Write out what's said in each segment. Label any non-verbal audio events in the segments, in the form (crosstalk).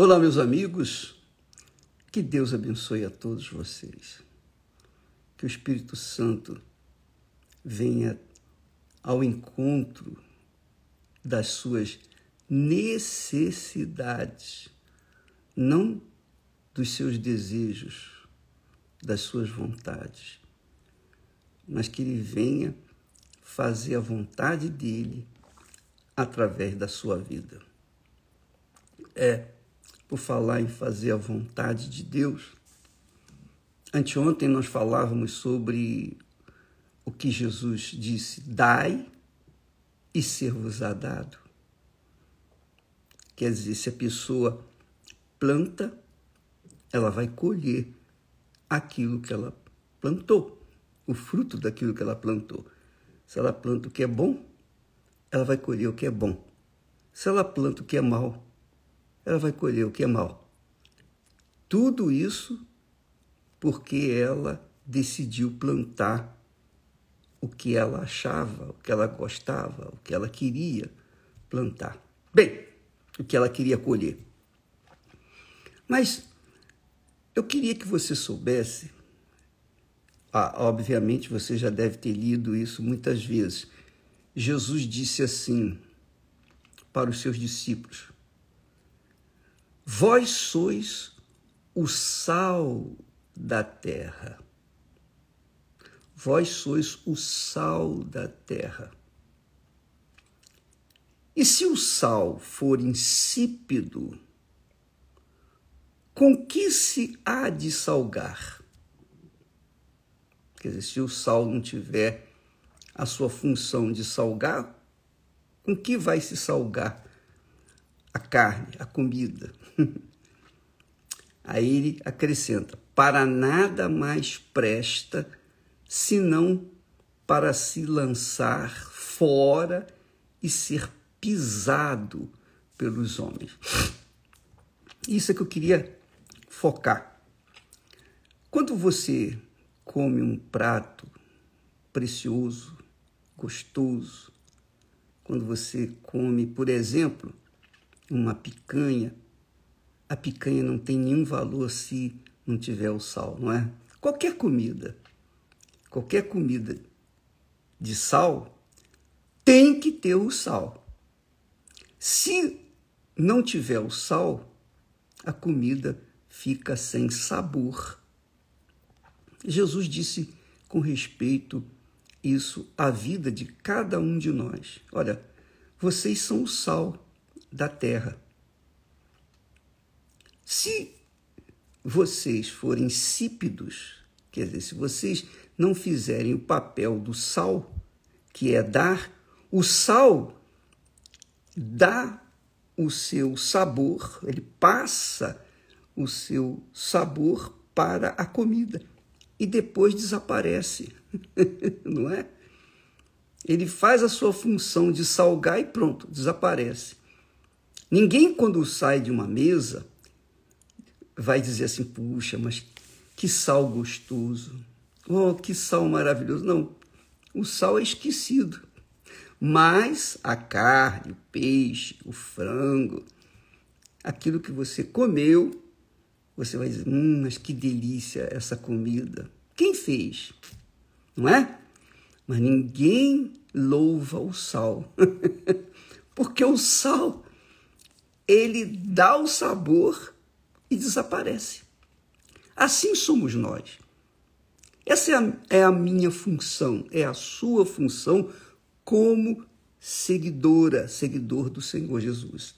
Olá, meus amigos. Que Deus abençoe a todos vocês. Que o Espírito Santo venha ao encontro das suas necessidades, não dos seus desejos, das suas vontades, mas que ele venha fazer a vontade dele através da sua vida. É, por falar em fazer a vontade de Deus, anteontem nós falávamos sobre o que Jesus disse: dai e ser-vos-á dado. Quer dizer, se a pessoa planta, ela vai colher aquilo que ela plantou, o fruto daquilo que ela plantou. Se ela planta o que é bom, ela vai colher o que é bom. Se ela planta o que é mal, ela vai colher o que é mal. Tudo isso porque ela decidiu plantar o que ela achava, o que ela gostava, o que ela queria plantar. Bem, o que ela queria colher. Mas eu queria que você soubesse, ah, obviamente você já deve ter lido isso muitas vezes. Jesus disse assim para os seus discípulos: Vós sois o sal da terra. Vós sois o sal da terra. E se o sal for insípido, com que se há de salgar? Quer dizer, se o sal não tiver a sua função de salgar, com que vai se salgar a carne, a comida? (laughs) Aí ele acrescenta: para nada mais presta senão para se lançar fora e ser pisado pelos homens. Isso é que eu queria focar. Quando você come um prato precioso, gostoso, quando você come, por exemplo, uma picanha, a picanha não tem nenhum valor se não tiver o sal, não é? Qualquer comida, qualquer comida de sal tem que ter o sal. Se não tiver o sal, a comida fica sem sabor. Jesus disse com respeito isso à vida de cada um de nós. Olha, vocês são o sal da terra. Se vocês forem insípidos, quer dizer, se vocês não fizerem o papel do sal, que é dar, o sal dá o seu sabor, ele passa o seu sabor para a comida e depois desaparece, (laughs) não é? Ele faz a sua função de salgar e pronto, desaparece. Ninguém, quando sai de uma mesa, vai dizer assim: puxa, mas que sal gostoso, oh, que sal maravilhoso. Não, o sal é esquecido. Mas a carne, o peixe, o frango, aquilo que você comeu, você vai dizer: hum, mas que delícia essa comida. Quem fez? Não é? Mas ninguém louva o sal. (laughs) Porque o sal, ele dá o sabor e desaparece. Assim somos nós. Essa é a, é a minha função, é a sua função como seguidora, seguidor do Senhor Jesus.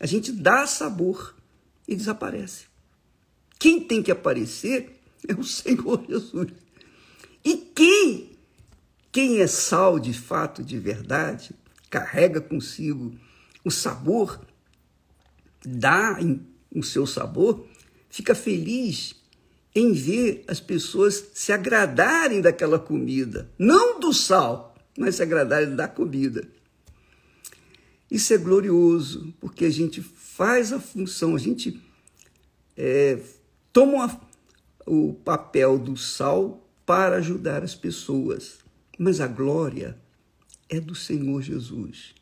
A gente dá sabor e desaparece. Quem tem que aparecer é o Senhor Jesus. E quem, quem é sal de fato, de verdade, carrega consigo o sabor, dá o seu sabor, fica feliz em ver as pessoas se agradarem daquela comida, não do sal, mas se agradarem da comida. Isso é glorioso, porque a gente faz a função, a gente é, toma o papel do sal para ajudar as pessoas. Mas a glória é do Senhor Jesus,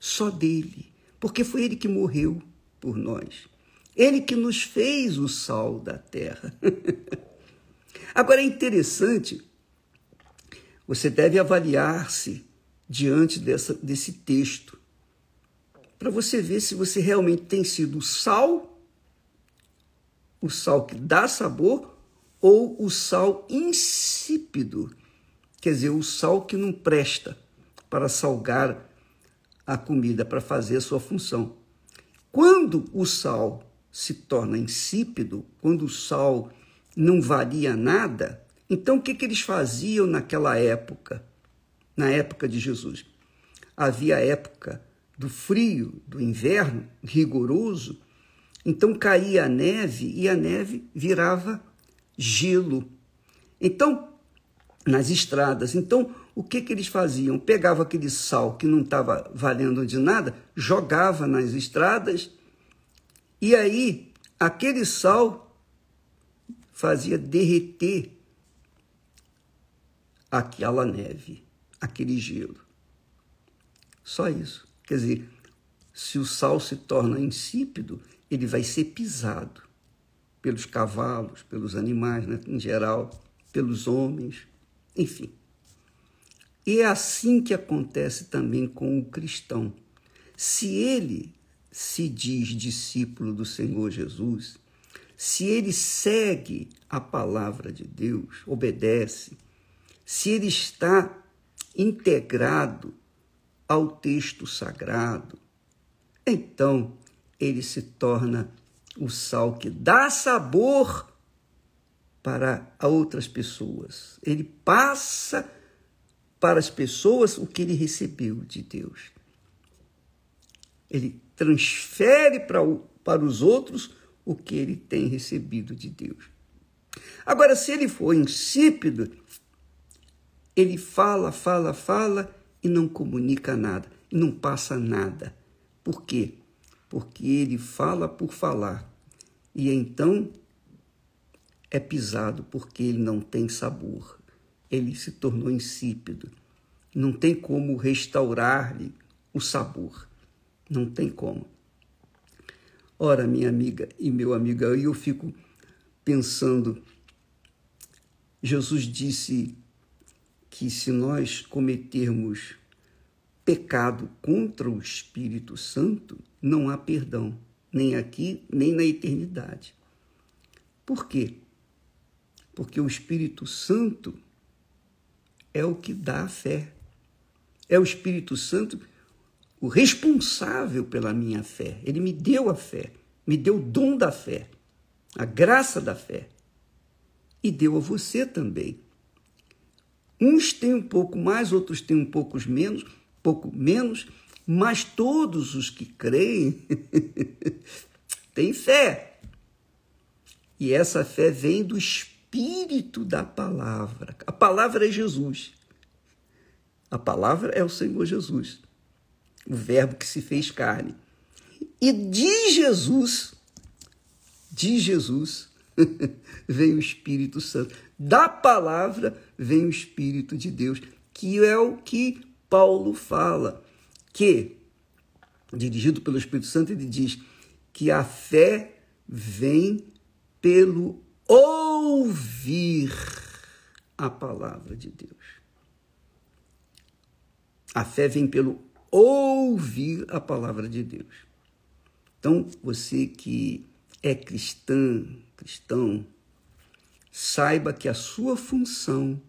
só dele, porque foi ele que morreu por nós. Ele que nos fez o sal da terra. (laughs) Agora é interessante, você deve avaliar-se diante dessa, desse texto, para você ver se você realmente tem sido o sal, o sal que dá sabor, ou o sal insípido, quer dizer, o sal que não presta para salgar a comida, para fazer a sua função. Quando o sal se torna insípido, quando o sal não valia nada, então o que, que eles faziam naquela época, na época de Jesus? Havia a época do frio, do inverno rigoroso, então caía a neve e a neve virava gelo. Então, nas estradas, então o que, que eles faziam? Pegava aquele sal que não estava valendo de nada, jogava nas estradas, e aí aquele sal fazia derreter aquela neve, aquele gelo. Só isso. Quer dizer, se o sal se torna insípido, ele vai ser pisado pelos cavalos, pelos animais né, em geral, pelos homens, enfim. E é assim que acontece também com o cristão. Se ele se diz discípulo do Senhor Jesus, se ele segue a palavra de Deus, obedece, se ele está integrado ao texto sagrado, então ele se torna o sal que dá sabor para outras pessoas. Ele passa para as pessoas o que ele recebeu de Deus. Ele transfere para, o, para os outros o que ele tem recebido de Deus. Agora, se ele for insípido, ele fala, fala, fala e não comunica nada, e não passa nada. Por quê? Porque ele fala por falar. E então é pisado porque ele não tem sabor ele se tornou insípido. Não tem como restaurar-lhe o sabor. Não tem como. Ora, minha amiga e meu amigo, aí eu fico pensando. Jesus disse que se nós cometermos pecado contra o Espírito Santo, não há perdão, nem aqui, nem na eternidade. Por quê? Porque o Espírito Santo é o que dá a fé. É o Espírito Santo o responsável pela minha fé. Ele me deu a fé, me deu o dom da fé, a graça da fé. E deu a você também. Uns têm um pouco mais, outros têm um pouco menos, pouco menos, mas todos os que creem (laughs) têm fé. E essa fé vem do Espírito da palavra. A palavra é Jesus. A palavra é o Senhor Jesus, o Verbo que se fez carne. E de Jesus, de Jesus, (laughs) vem o Espírito Santo. Da palavra vem o Espírito de Deus, que é o que Paulo fala, que, dirigido pelo Espírito Santo, ele diz que a fé vem pelo ouvir a palavra de Deus. A fé vem pelo ouvir a palavra de Deus. Então, você que é cristã, cristão, saiba que a sua função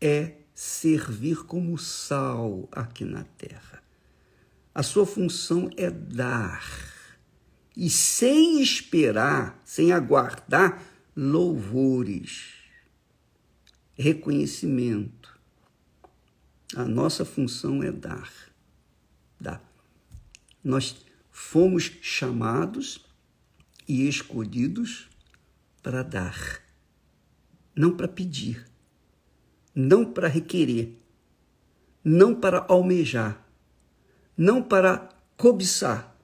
é servir como sal aqui na terra. A sua função é dar e sem esperar, sem aguardar louvores, reconhecimento. A nossa função é dar. Dar. Nós fomos chamados e escolhidos para dar, não para pedir, não para requerer, não para almejar, não para cobiçar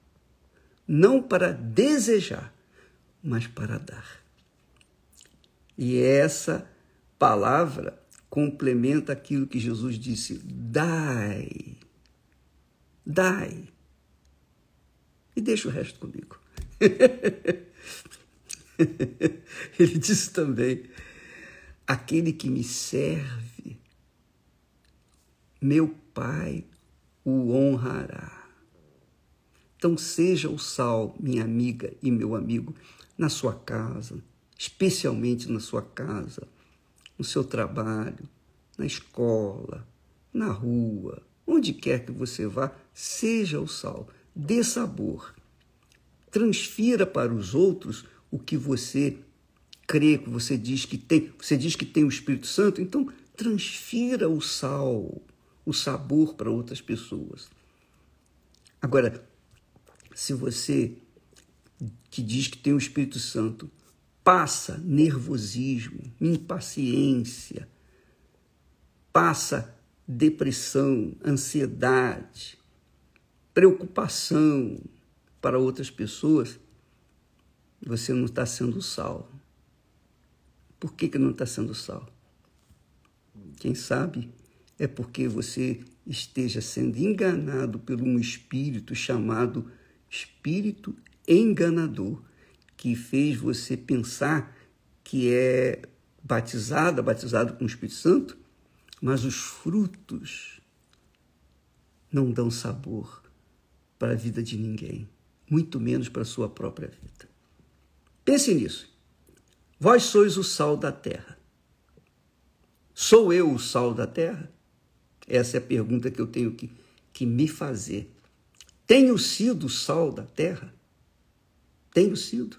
não para desejar, mas para dar. E essa palavra complementa aquilo que Jesus disse: dai, dai. E deixa o resto comigo. (laughs) Ele disse também: aquele que me serve, meu Pai o honrará. Então, seja o sal, minha amiga e meu amigo, na sua casa, especialmente na sua casa, no seu trabalho, na escola, na rua, onde quer que você vá, seja o sal, dê sabor. Transfira para os outros o que você crê, que você diz que tem. Você diz que tem o Espírito Santo, então transfira o sal, o sabor para outras pessoas. Agora, se você que diz que tem o Espírito Santo passa nervosismo, impaciência, passa depressão, ansiedade, preocupação para outras pessoas, você não está sendo sal. Por que, que não está sendo sal? Quem sabe é porque você esteja sendo enganado por um espírito chamado espírito enganador, que fez você pensar que é batizada, batizado com o Espírito Santo, mas os frutos não dão sabor para a vida de ninguém, muito menos para a sua própria vida. Pense nisso. Vós sois o sal da terra. Sou eu o sal da terra? Essa é a pergunta que eu tenho que, que me fazer. Tenho sido o sal da terra? Tenho sido.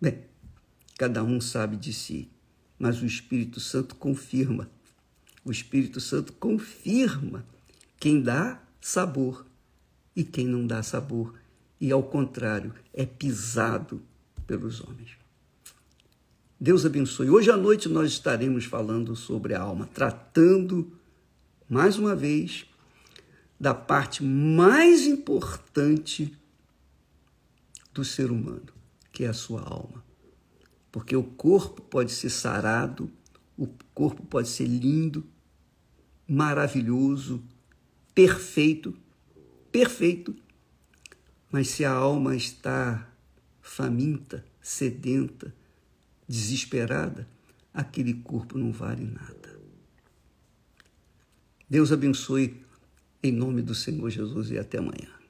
Bem, cada um sabe de si mas o Espírito Santo confirma. O Espírito Santo confirma quem dá sabor e quem não dá sabor, e ao contrário, é pisado pelos homens. Deus abençoe. Hoje à noite nós estaremos falando sobre a alma, tratando mais uma vez da parte mais importante do ser humano, que é a sua alma porque o corpo pode ser sarado, o corpo pode ser lindo, maravilhoso, perfeito, perfeito, mas se a alma está faminta, sedenta, desesperada, aquele corpo não vale nada. Deus abençoe em nome do Senhor Jesus e até amanhã.